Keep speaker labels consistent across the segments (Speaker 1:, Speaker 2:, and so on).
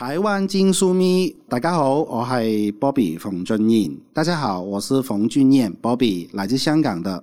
Speaker 1: 台湾金书咪，大家好，我系 Bobby 冯俊彦。大家好，我是冯俊彦，Bobby 来自香港的。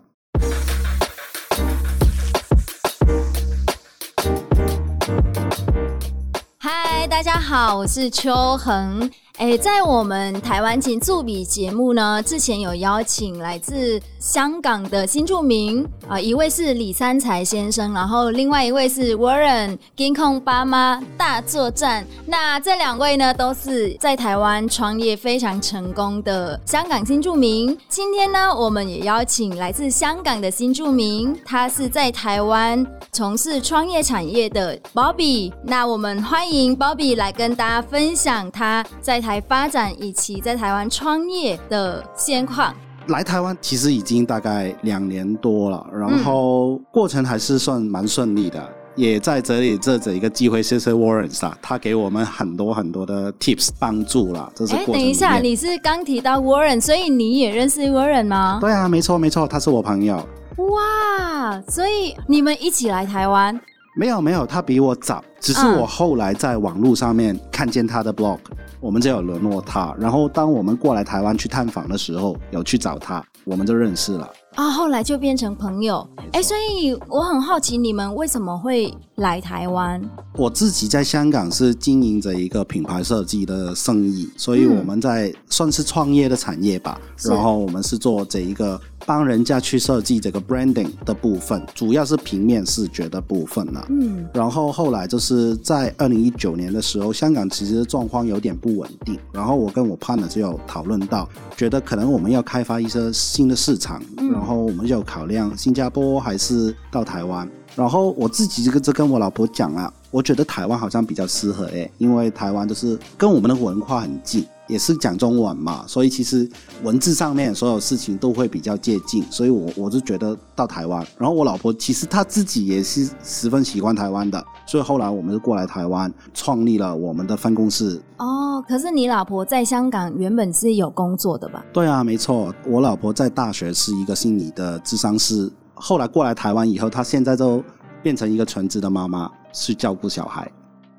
Speaker 2: 嗨，大家好，我是秋恒。哎，在我们台湾金着笔节目呢，之前有邀请来自香港的新住民啊、一位是李三才先生，然后另外一位是 Warren 金控爸妈大作战。那这两位呢，都是在台湾创业非常成功的香港新住民。今天呢，我们也邀请来自香港的新住民，他是在台湾从事创业产业的 Bobby。那我们欢迎 Bobby 来跟大家分享他在台发展以及在台湾创业的现况。
Speaker 1: 来台湾其实已经大概两年多了，然后过程还是算蛮顺利的。嗯、也在这里这这一个机会，谢谢 Warren 啊，他给我们很多很多的 tips 帮助了。这是过程。
Speaker 2: 等一下，你是刚提到 Warren，所以你也认识 Warren 吗？
Speaker 1: 对啊，没错没错，他是我朋友。
Speaker 2: 哇，所以你们一起来台湾？
Speaker 1: 没有没有，他比我早，只是我后来在网络上面看见他的 blog。嗯我们就有联络他，然后当我们过来台湾去探访的时候，有去找他，我们就认识了。
Speaker 2: 啊，后来就变成朋友。哎，所以我很好奇，你们为什么会来台湾？
Speaker 1: 我自己在香港是经营着一个品牌设计的生意，所以我们在算是创业的产业吧。嗯、然后我们是做这一个帮人家去设计这个 branding 的部分，主要是平面视觉的部分了。嗯。然后后来就是在二零一九年的时候，香港其实状况有点不稳定。然后我跟我 partner 就有讨论到，觉得可能我们要开发一些新的市场，嗯、然后然后我们就考量新加坡还是到台湾。然后我自己这个就跟我老婆讲了，我觉得台湾好像比较适合诶，因为台湾就是跟我们的文化很近，也是讲中文嘛，所以其实文字上面所有事情都会比较接近，所以我我就觉得到台湾。然后我老婆其实她自己也是十分喜欢台湾的，所以后来我们就过来台湾，创立了我们的分公司。
Speaker 2: 哦，可是你老婆在香港原本是有工作的吧？
Speaker 1: 对啊，没错，我老婆在大学是一个心理的智商师。后来过来台湾以后，她现在就变成一个全职的妈妈，去照顾小孩。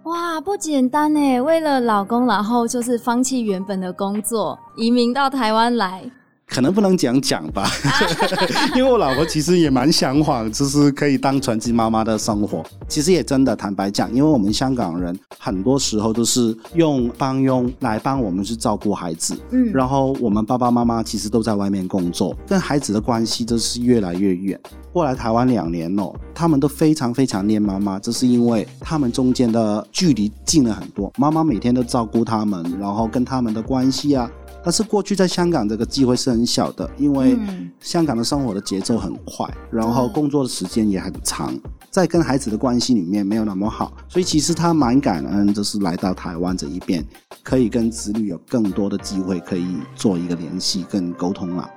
Speaker 2: 哇，不简单呢！为了老公，然后就是放弃原本的工作，移民到台湾来。
Speaker 1: 可能不能讲讲吧，因为我老婆其实也蛮向往，就是可以当全职妈妈的生活。其实也真的坦白讲，因为我们香港人很多时候都是用帮佣来帮我们去照顾孩子，嗯，然后我们爸爸妈妈其实都在外面工作，跟孩子的关系都是越来越远。过来台湾两年了，他们都非常非常念妈妈，这是因为他们中间的距离近了很多，妈妈每天都照顾他们，然后跟他们的关系啊。但是过去在香港这个机会是很小的，因为香港的生活的节奏很快，然后工作的时间也很长，在跟孩子的关系里面没有那么好，所以其实他蛮感恩，就是来到台湾这一边，可以跟子女有更多的机会可以做一个联系跟沟通了。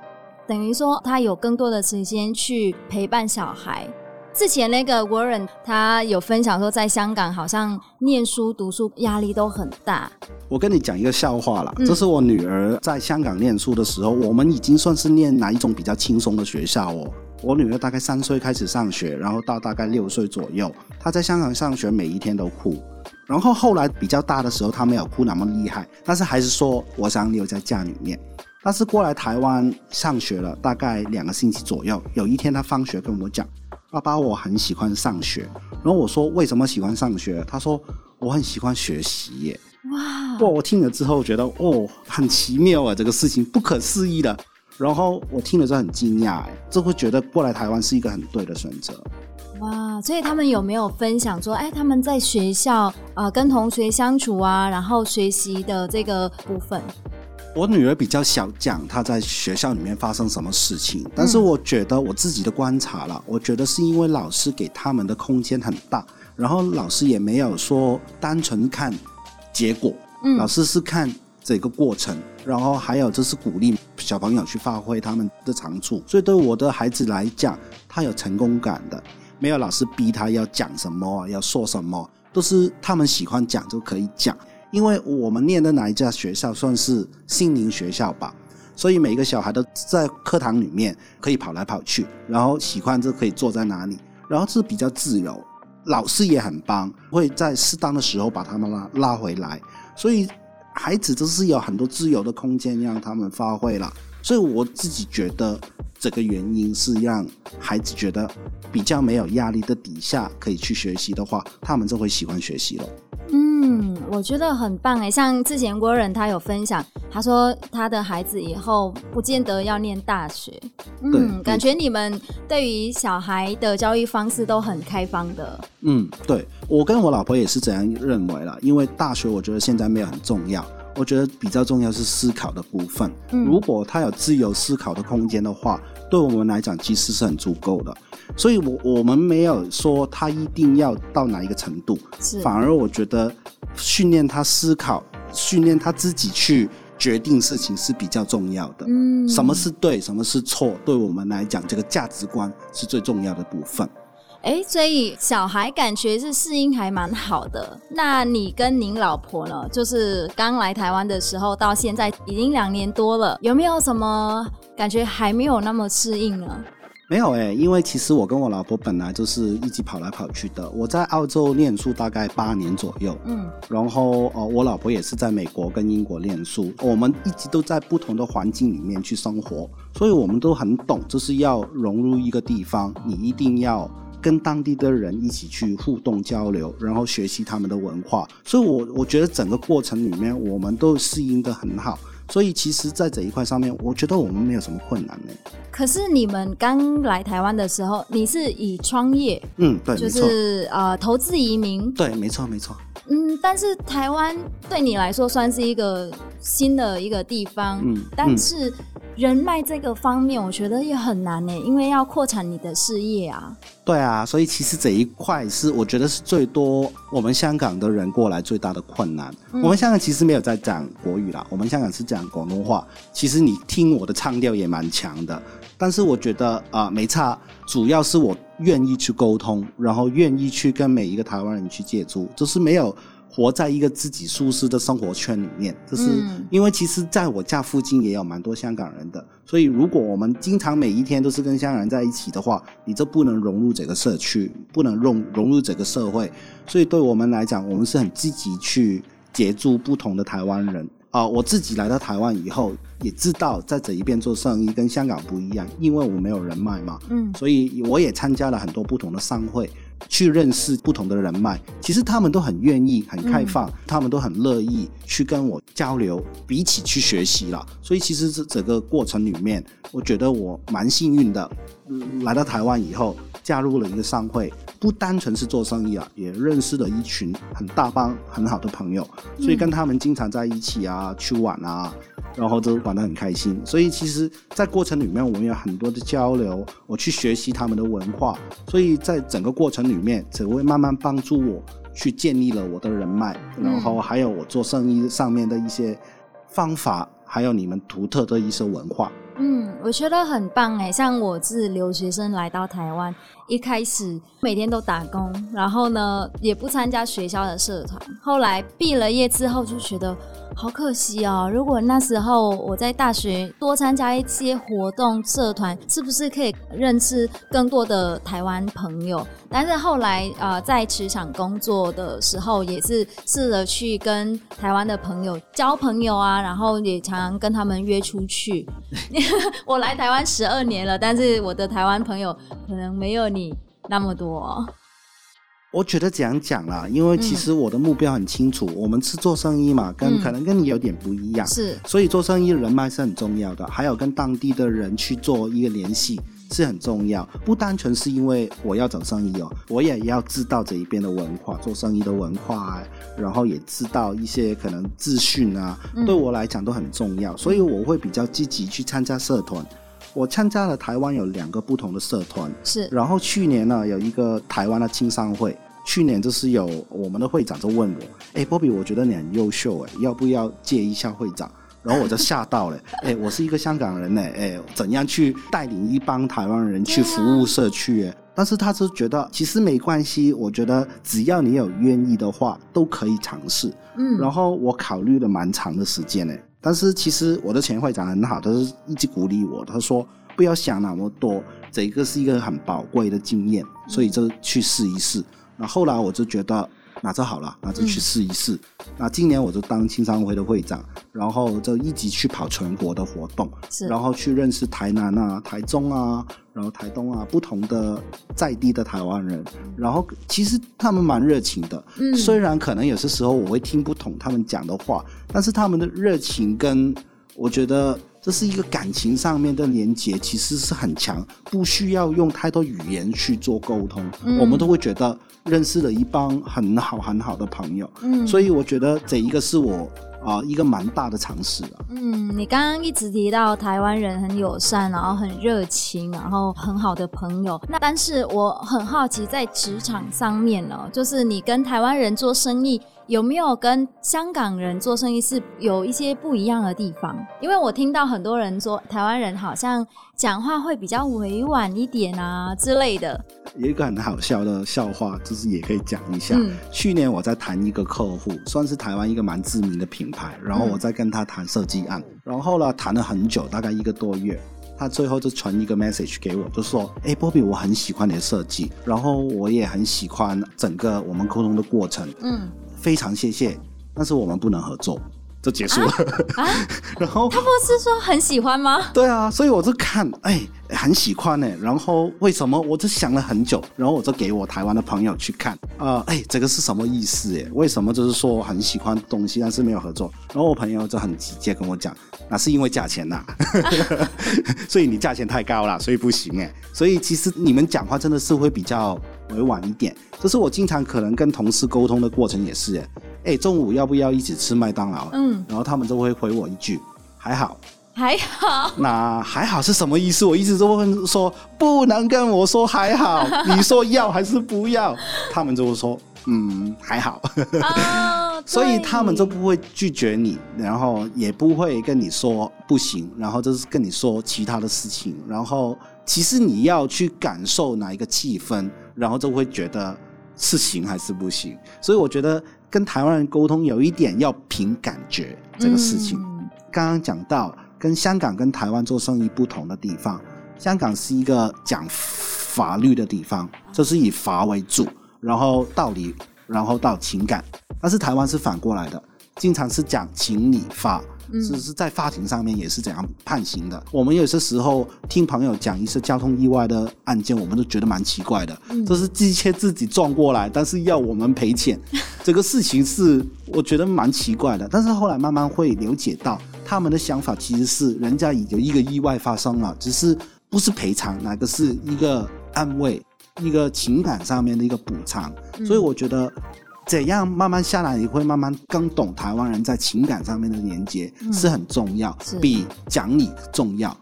Speaker 2: 等于说他有更多的时间去陪伴小孩。之前那个 Warren 他有分享说，在香港好像念书读书压力都很大。
Speaker 1: 我跟你讲一个笑话啦，这是我女儿在香港念书的时候，我们已经算是念哪一种比较轻松的学校哦。我女儿大概三岁开始上学，然后到大概六岁左右，她在香港上学每一天都哭。然后后来比较大的时候，她没有哭那么厉害，但是还是说我想留在家里面。但是过来台湾上学了大概两个星期左右，有一天她放学跟我讲。爸爸，我很喜欢上学。然后我说，为什么喜欢上学？他说我很喜欢学习耶。哇！不，我听了之后觉得哦，很奇妙啊，这个事情不可思议的。然后我听了之后很惊讶，哎，就会觉得过来台湾是一个很对的选择。
Speaker 2: 哇！所以他们有没有分享说，哎，他们在学校啊，呃，跟同学相处啊，然后学习的这个部分？
Speaker 1: 我女儿比较小讲她在学校里面发生什么事情，但是我觉得我自己的观察了，我觉得是因为老师给他们的空间很大，然后老师也没有说单纯看结果，老师是看这个过程，然后还有就是鼓励小朋友去发挥他们的长处，所以对我的孩子来讲，他有成功感的，没有老师逼他要讲什么，要说什么，都是他们喜欢讲就可以讲。因为我们念的哪一家学校算是心灵学校吧，所以每一个小孩都在课堂里面可以跑来跑去，然后喜欢就可以坐在哪里，然后是比较自由。老师也很帮，会在适当的时候把他们拉拉回来，所以孩子都是有很多自由的空间让他们发挥了。所以我自己觉得，这个原因是让孩子觉得比较没有压力的底下可以去学习的话，他们就会喜欢学习了。
Speaker 2: 嗯，我觉得很棒诶，像之前郭人他有分享，他说他的孩子以后不见得要念大学。嗯，感觉你们对于小孩的教育方式都很开放的。
Speaker 1: 嗯，对，我跟我老婆也是这样认为了，因为大学我觉得现在没有很重要。我觉得比较重要是思考的部分。嗯，如果他有自由思考的空间的话，对我们来讲其实是很足够的。所以我我们没有说他一定要到哪一个程度，反而我觉得训练他思考，训练他自己去决定事情是比较重要的。嗯，什么是对，什么是错，对我们来讲，这个价值观是最重要的部分。
Speaker 2: 哎，所以小孩感觉是适应还蛮好的。那你跟您老婆呢？就是刚来台湾的时候到现在已经两年多了，有没有什么感觉还没有那么适应呢？
Speaker 1: 没有哎，因为其实我跟我老婆本来就是一直跑来跑去的。我在澳洲念书大概八年左右，嗯，然后呃，我老婆也是在美国跟英国念书，我们一直都在不同的环境里面去生活，所以我们都很懂，就是要融入一个地方，你一定要。跟当地的人一起去互动交流，然后学习他们的文化，所以我我觉得整个过程里面我们都适应的很好，所以其实，在这一块上面，我觉得我们没有什么困难呢。
Speaker 2: 可是你们刚来台湾的时候，你是以创业，
Speaker 1: 嗯，对，
Speaker 2: 就是呃投资移民，
Speaker 1: 对，没错没错，
Speaker 2: 嗯，但是台湾对你来说算是一个新的一个地方，嗯，但是。嗯人脉这个方面，我觉得也很难呢，因为要扩展你的事业啊。
Speaker 1: 对啊，所以其实这一块是我觉得是最多我们香港的人过来最大的困难。嗯、我们香港其实没有在讲国语啦，我们香港是讲广东话。其实你听我的唱调也蛮强的，但是我觉得啊、呃，没差，主要是我愿意去沟通，然后愿意去跟每一个台湾人去接触，就是没有。活在一个自己舒适的生活圈里面，就是因为其实在我家附近也有蛮多香港人的，所以如果我们经常每一天都是跟香港人在一起的话，你就不能融入这个社区，不能融融入这个社会。所以对我们来讲，我们是很积极去接触不同的台湾人啊。我自己来到台湾以后，也知道在这一边做生意跟香港不一样，因为我没有人脉嘛，嗯，所以我也参加了很多不同的商会。去认识不同的人脉，其实他们都很愿意、很开放，嗯、他们都很乐意去跟我交流，比起去学习了。所以其实这整个过程里面，我觉得我蛮幸运的，来到台湾以后加入了一个商会，不单纯是做生意啊，也认识了一群很大帮很好的朋友，所以跟他们经常在一起啊，去玩啊。然后都玩得很开心，所以其实，在过程里面我们有很多的交流，我去学习他们的文化，所以在整个过程里面，只会慢慢帮助我去建立了我的人脉，然后还有我做生意上面的一些方法，还有你们独特的一些文化。
Speaker 2: 嗯，我觉得很棒哎，像我是留学生来到台湾，一开始每天都打工，然后呢也不参加学校的社团，后来毕了业之后就觉得。好可惜哦！如果那时候我在大学多参加一些活动社团，是不是可以认识更多的台湾朋友？但是后来呃，在职场工作的时候，也是试着去跟台湾的朋友交朋友啊，然后也常常跟他们约出去。我来台湾十二年了，但是我的台湾朋友可能没有你那么多。
Speaker 1: 我觉得这样讲啦，因为其实我的目标很清楚，嗯、我们是做生意嘛，跟可能跟你有点不一样，是，所以做生意人脉是很重要的，还有跟当地的人去做一个联系是很重要，不单纯是因为我要走生意哦，我也要知道这一边的文化，做生意的文化，然后也知道一些可能资讯啊，对我来讲都很重要，所以我会比较积极去参加社团。我参加了台湾有两个不同的社团，是。然后去年呢，有一个台湾的青商会，去年就是有我们的会长就问我，哎，Bobby，我觉得你很优秀，哎，要不要借一下会长？然后我就吓到了，哎，我是一个香港人呢，哎，怎样去带领一帮台湾人去服务社区？哎，但是他是觉得其实没关系，我觉得只要你有愿意的话，都可以尝试。嗯。然后我考虑了蛮长的时间呢。但是其实我的前会长很好，他是一直鼓励我。他说不要想那么多，这个是一个很宝贵的经验，所以就去试一试。那后来我就觉得。那就好了，那就去试一试。嗯、那今年我就当青商会的会长，然后就一直去跑全国的活动，然后去认识台南啊、台中啊、然后台东啊不同的在地的台湾人。然后其实他们蛮热情的，嗯，虽然可能有些时候我会听不懂他们讲的话，但是他们的热情跟我觉得这是一个感情上面的连接，其实是很强，不需要用太多语言去做沟通，嗯、我们都会觉得。认识了一帮很好很好的朋友，嗯，所以我觉得这一个是我啊、呃、一个蛮大的尝试啊。
Speaker 2: 嗯，你刚刚一直提到台湾人很友善，然后很热情，然后很好的朋友。那但是我很好奇，在职场上面呢，就是你跟台湾人做生意。有没有跟香港人做生意是有一些不一样的地方？因为我听到很多人说，台湾人好像讲话会比较委婉一点啊之类的。
Speaker 1: 有一个很好笑的笑话，就是也可以讲一下。嗯、去年我在谈一个客户，算是台湾一个蛮知名的品牌，然后我在跟他谈设计案，嗯、然后呢谈了很久，大概一个多月，他最后就传一个 message 给我，就说：“哎，Bobby，我很喜欢你的设计，然后我也很喜欢整个我们沟通的过程。”嗯。非常谢谢，但是我们不能合作，就结束了。啊？啊 然后
Speaker 2: 他不是说很喜欢吗？
Speaker 1: 对啊，所以我就看，哎，很喜欢呢。然后为什么？我就想了很久，然后我就给我台湾的朋友去看，啊、呃，哎，这个是什么意思？哎，为什么就是说很喜欢东西，但是没有合作？然后我朋友就很直接跟我讲，那是因为价钱呐、啊，所以你价钱太高了，所以不行哎。所以其实你们讲话真的是会比较。委婉一点，这是我经常可能跟同事沟通的过程，也是哎，中午要不要一起吃麦当劳？嗯，然后他们就会回我一句，还好，
Speaker 2: 还好。
Speaker 1: 那还好是什么意思？我一直都会说，不能跟我说还好，你说要还是不要？他们就会说，嗯，还好。哦、所以他们就不会拒绝你，然后也不会跟你说不行，然后就是跟你说其他的事情，然后其实你要去感受哪一个气氛。然后就会觉得是行还是不行，所以我觉得跟台湾人沟通有一点要凭感觉这个事情。嗯、刚刚讲到跟香港跟台湾做生意不同的地方，香港是一个讲法律的地方，就是以法为主，然后道理，然后到情感，但是台湾是反过来的，经常是讲情理法。是是在法庭上面也是怎样判刑的。我们有些时候听朋友讲一些交通意外的案件，我们都觉得蛮奇怪的。嗯，这是机车自己撞过来，但是要我们赔钱，这个事情是我觉得蛮奇怪的。但是后来慢慢会了解到，他们的想法其实是人家有一个意外发生了，只是不是赔偿，哪个是一个安慰，一个情感上面的一个补偿。所以我觉得。怎样慢慢下来，你会慢慢更懂台湾人在情感上面的连接是很重要，嗯、比讲理重要。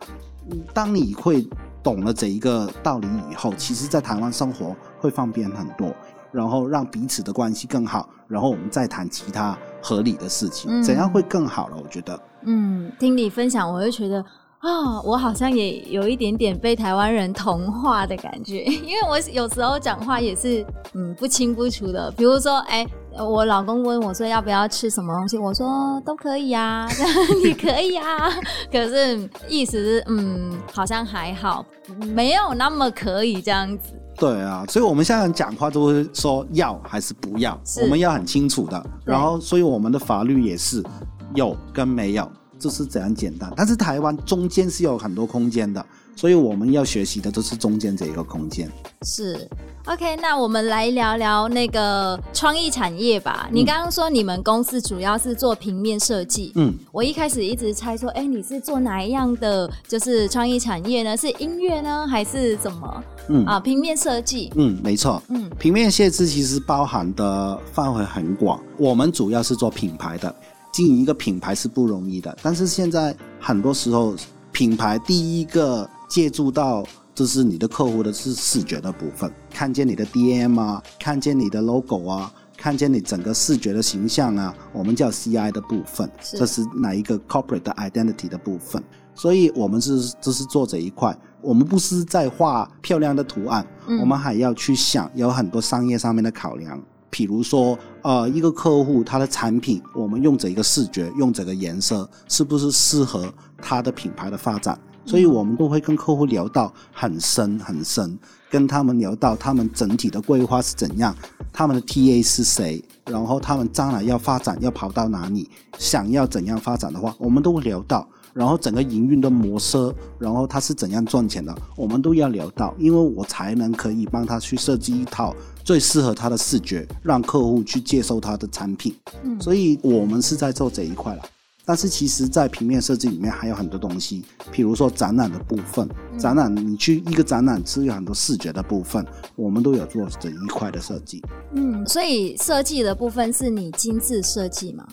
Speaker 1: 当你会懂了这一个道理以后，其实，在台湾生活会方便很多，然后让彼此的关系更好，然后我们再谈其他合理的事情，嗯、怎样会更好了？我觉得，
Speaker 2: 嗯，听你分享，我就觉得。啊、哦，我好像也有一点点被台湾人同化的感觉，因为我有时候讲话也是嗯不清不楚的。比如说，哎，我老公问我说要不要吃什么东西，我说都可以啊，你可以啊。可是意思是嗯，好像还好，没有那么可以这样子。
Speaker 1: 对啊，所以我们现在讲话都会说要还是不要，我们要很清楚的。然后，所以我们的法律也是有跟没有。就是怎样简单，但是台湾中间是有很多空间的，所以我们要学习的就是中间这一个空间。
Speaker 2: 是，OK，那我们来聊聊那个创意产业吧。嗯、你刚刚说你们公司主要是做平面设计，嗯，我一开始一直猜说，哎，你是做哪一样的，就是创意产业呢？是音乐呢，还是什么？嗯啊，平面设计，
Speaker 1: 嗯，没错，嗯，平面设计其实包含的范围很广，我们主要是做品牌的。经营一个品牌是不容易的，但是现在很多时候，品牌第一个借助到就是你的客户的是视觉的部分，看见你的 DM 啊，看见你的 logo 啊，看见你整个视觉的形象啊，我们叫 CI 的部分，是。这是哪一个 corporate 的 identity 的部分，所以我们是就是做这一块，我们不是在画漂亮的图案，嗯、我们还要去想有很多商业上面的考量。比如说，呃，一个客户他的产品，我们用这个视觉，用这个颜色，是不是适合他的品牌的发展？所以我们都会跟客户聊到很深很深，跟他们聊到他们整体的规划是怎样，他们的 TA 是谁，然后他们将来要发展要跑到哪里，想要怎样发展的话，我们都会聊到。然后整个营运的模式，然后他是怎样赚钱的，我们都要聊到，因为我才能可以帮他去设计一套最适合他的视觉，让客户去接受他的产品。嗯，所以我们是在做这一块了。但是其实，在平面设计里面还有很多东西，比如说展览的部分，展览你去一个展览是有很多视觉的部分，我们都有做这一块的设计。
Speaker 2: 嗯，所以设计的部分是你亲自设计吗？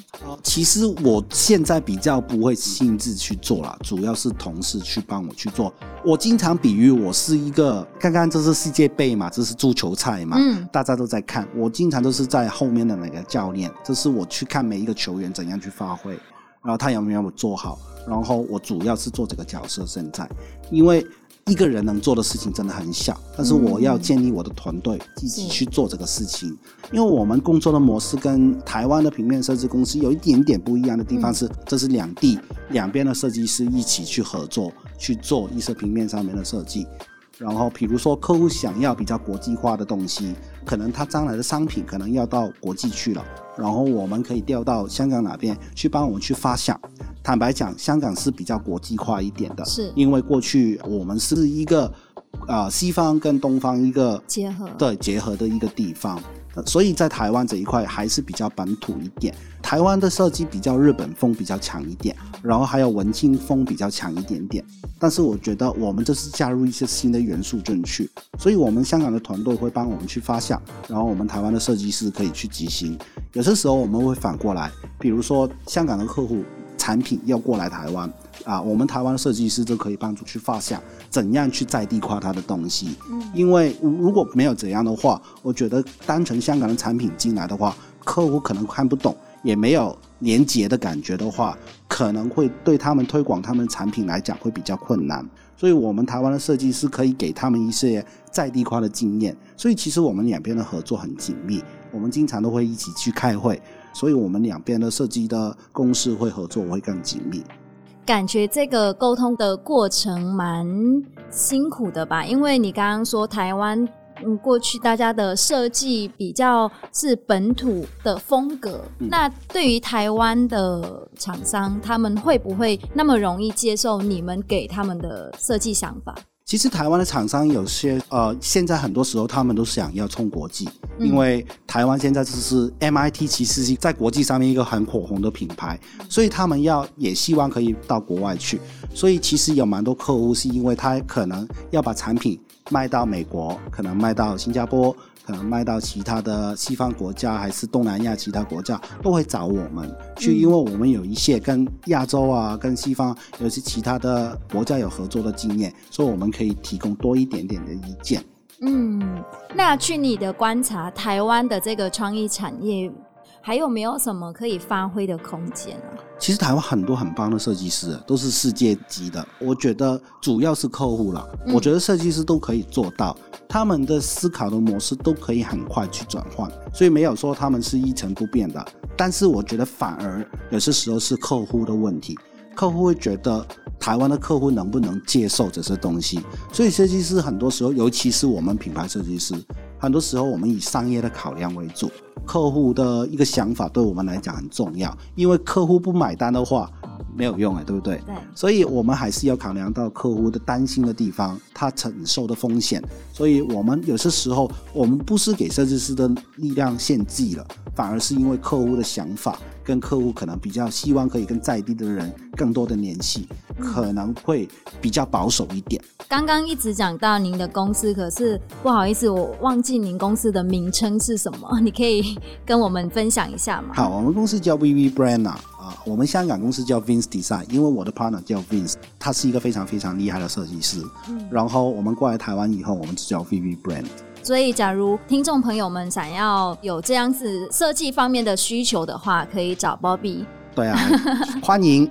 Speaker 1: 其实我现在比较不会亲自去做了，主要是同事去帮我去做。我经常比喻我是一个，刚刚这是世界杯嘛，这是足球赛嘛，嗯，大家都在看，我经常都是在后面的那个教练，这是我去看每一个球员怎样去发挥。然后他有没有做好？然后我主要是做这个角色。现在，因为一个人能做的事情真的很小，但是我要建立我的团队一起去做这个事情。因为我们工作的模式跟台湾的平面设计公司有一点点不一样的地方是，这是两地两边的设计师一起去合作去做一些平面上面的设计。然后，比如说客户想要比较国际化的东西，可能他将来的商品可能要到国际去了，然后我们可以调到香港那边去帮我们去发想。坦白讲，香港是比较国际化一点的，
Speaker 2: 是
Speaker 1: 因为过去我们是一个啊、呃、西方跟东方一个
Speaker 2: 结合，
Speaker 1: 对结合的一个地方。所以在台湾这一块还是比较本土一点，台湾的设计比较日本风比较强一点，然后还有文青风比较强一点点。但是我觉得我们这是加入一些新的元素进去，所以我们香港的团队会帮我们去发想，然后我们台湾的设计师可以去执行。有些时候我们会反过来，比如说香港的客户产品要过来台湾。啊，我们台湾的设计师就可以帮助去发想怎样去在地化他的东西。嗯，因为如果没有怎样的话，我觉得单纯香港的产品进来的话，客户可能看不懂，也没有连接的感觉的话，可能会对他们推广他们的产品来讲会比较困难。所以，我们台湾的设计师可以给他们一些在地化的经验。所以，其实我们两边的合作很紧密，我们经常都会一起去开会，所以我们两边的设计的公司会合作会更紧密。
Speaker 2: 感觉这个沟通的过程蛮辛苦的吧？因为你刚刚说台湾，嗯，过去大家的设计比较是本土的风格，嗯、那对于台湾的厂商，他们会不会那么容易接受你们给他们的设计想法？
Speaker 1: 其实台湾的厂商有些呃，现在很多时候他们都想要冲国际，嗯、因为台湾现在就是 MIT，其实是在国际上面一个很火红的品牌，所以他们要也希望可以到国外去，所以其实有蛮多客户是因为他可能要把产品卖到美国，可能卖到新加坡。可能卖到其他的西方国家，还是东南亚其他国家，都会找我们去，因为我们有一些跟亚洲啊、跟西方有些其他的国家有合作的经验，所以我们可以提供多一点点的意见。
Speaker 2: 嗯，那据你的观察，台湾的这个创意产业。还有没有什么可以发挥的空间啊？
Speaker 1: 其实台湾很多很棒的设计师都是世界级的，我觉得主要是客户了。嗯、我觉得设计师都可以做到，他们的思考的模式都可以很快去转换，所以没有说他们是一成不变的。但是我觉得反而有些时候是客户的问题，客户会觉得台湾的客户能不能接受这些东西？所以设计师很多时候，尤其是我们品牌设计师。很多时候，我们以商业的考量为主，客户的一个想法对我们来讲很重要，因为客户不买单的话，没有用哎，对不对？对。所以我们还是要考量到客户的担心的地方，他承受的风险。所以我们有些时候，我们不是给设计师的力量献祭了，反而是因为客户的想法。跟客户可能比较希望可以跟在地的人更多的联系，可能会比较保守一点。
Speaker 2: 刚刚一直讲到您的公司，可是不好意思，我忘记您公司的名称是什么？你可以跟我们分享一下吗？
Speaker 1: 好，我们公司叫 VV Brand 啊，我们香港公司叫 Vince Design，因为我的 partner 叫 Vince，他是一个非常非常厉害的设计师。嗯，然后我们过来台湾以后，我们就叫 VV Brand。
Speaker 2: 所以，假如听众朋友们想要有这样子设计方面的需求的话，可以找 Bobby。
Speaker 1: 对啊，欢迎。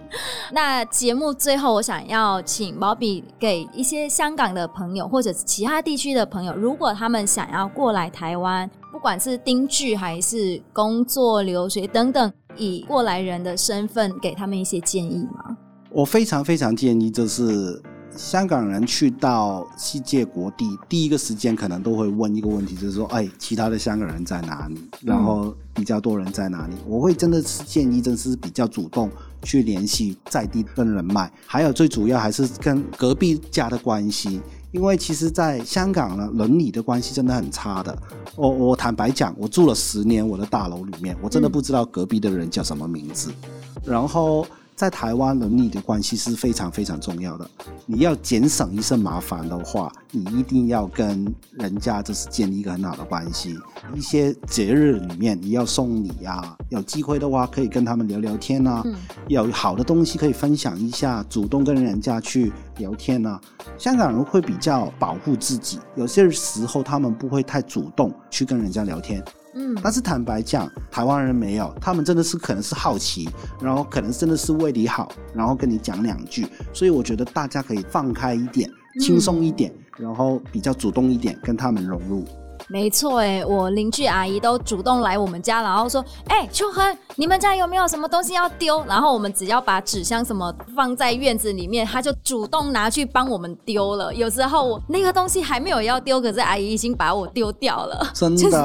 Speaker 2: 那节目最后，我想要请 Bobby 给一些香港的朋友或者其他地区的朋友，如果他们想要过来台湾，不管是定居还是工作、留学等等，以过来人的身份给他们一些建议吗？
Speaker 1: 我非常非常建议，就是。香港人去到世界各地，第一个时间可能都会问一个问题，就是说，哎，其他的香港人在哪里？然后比较多人在哪里？我会真的是建议，真是比较主动去联系在地跟人脉，还有最主要还是跟隔壁家的关系。因为其实，在香港呢，邻里的关系真的很差的。我我坦白讲，我住了十年，我的大楼里面，我真的不知道隔壁的人叫什么名字。嗯、然后。在台湾，邻里的关系是非常非常重要的。你要减省一些麻烦的话，你一定要跟人家就是建立一个很好的关系。一些节日里面，你要送礼啊，有机会的话可以跟他们聊聊天啊。嗯、有好的东西可以分享一下，主动跟人家去聊天啊。香港人会比较保护自己，有些时候他们不会太主动去跟人家聊天。嗯，但是坦白讲，台湾人没有，他们真的是可能是好奇，然后可能真的是为你好，然后跟你讲两句，所以我觉得大家可以放开一点，轻松一点，然后比较主动一点，跟他们融入。
Speaker 2: 没错，哎，我邻居阿姨都主动来我们家，然后说：“哎，秋恒，你们家有没有什么东西要丢？”然后我们只要把纸箱什么放在院子里面，他就主动拿去帮我们丢了。有时候我那个东西还没有要丢，可是阿姨已经把我丢掉了。
Speaker 1: 真的，
Speaker 2: 就是、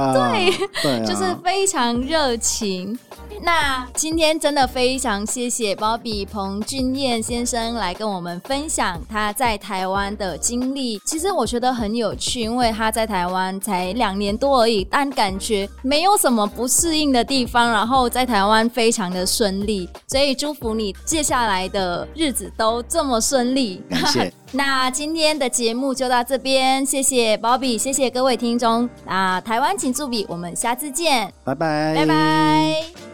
Speaker 1: 对，
Speaker 2: 就是非常热情。那今天真的非常谢谢 Bobby 彭俊彦先生来跟我们分享他在台湾的经历。其实我觉得很有趣，因为他在台湾才两年多而已，但感觉没有什么不适应的地方，然后在台湾非常的顺利。所以祝福你接下来的日子都这么顺利。
Speaker 1: 感谢。
Speaker 2: 那今天的节目就到这边，谢谢 Bobby，谢谢各位听众。那台湾请注笔，我们下次见，
Speaker 1: 拜拜，
Speaker 2: 拜拜。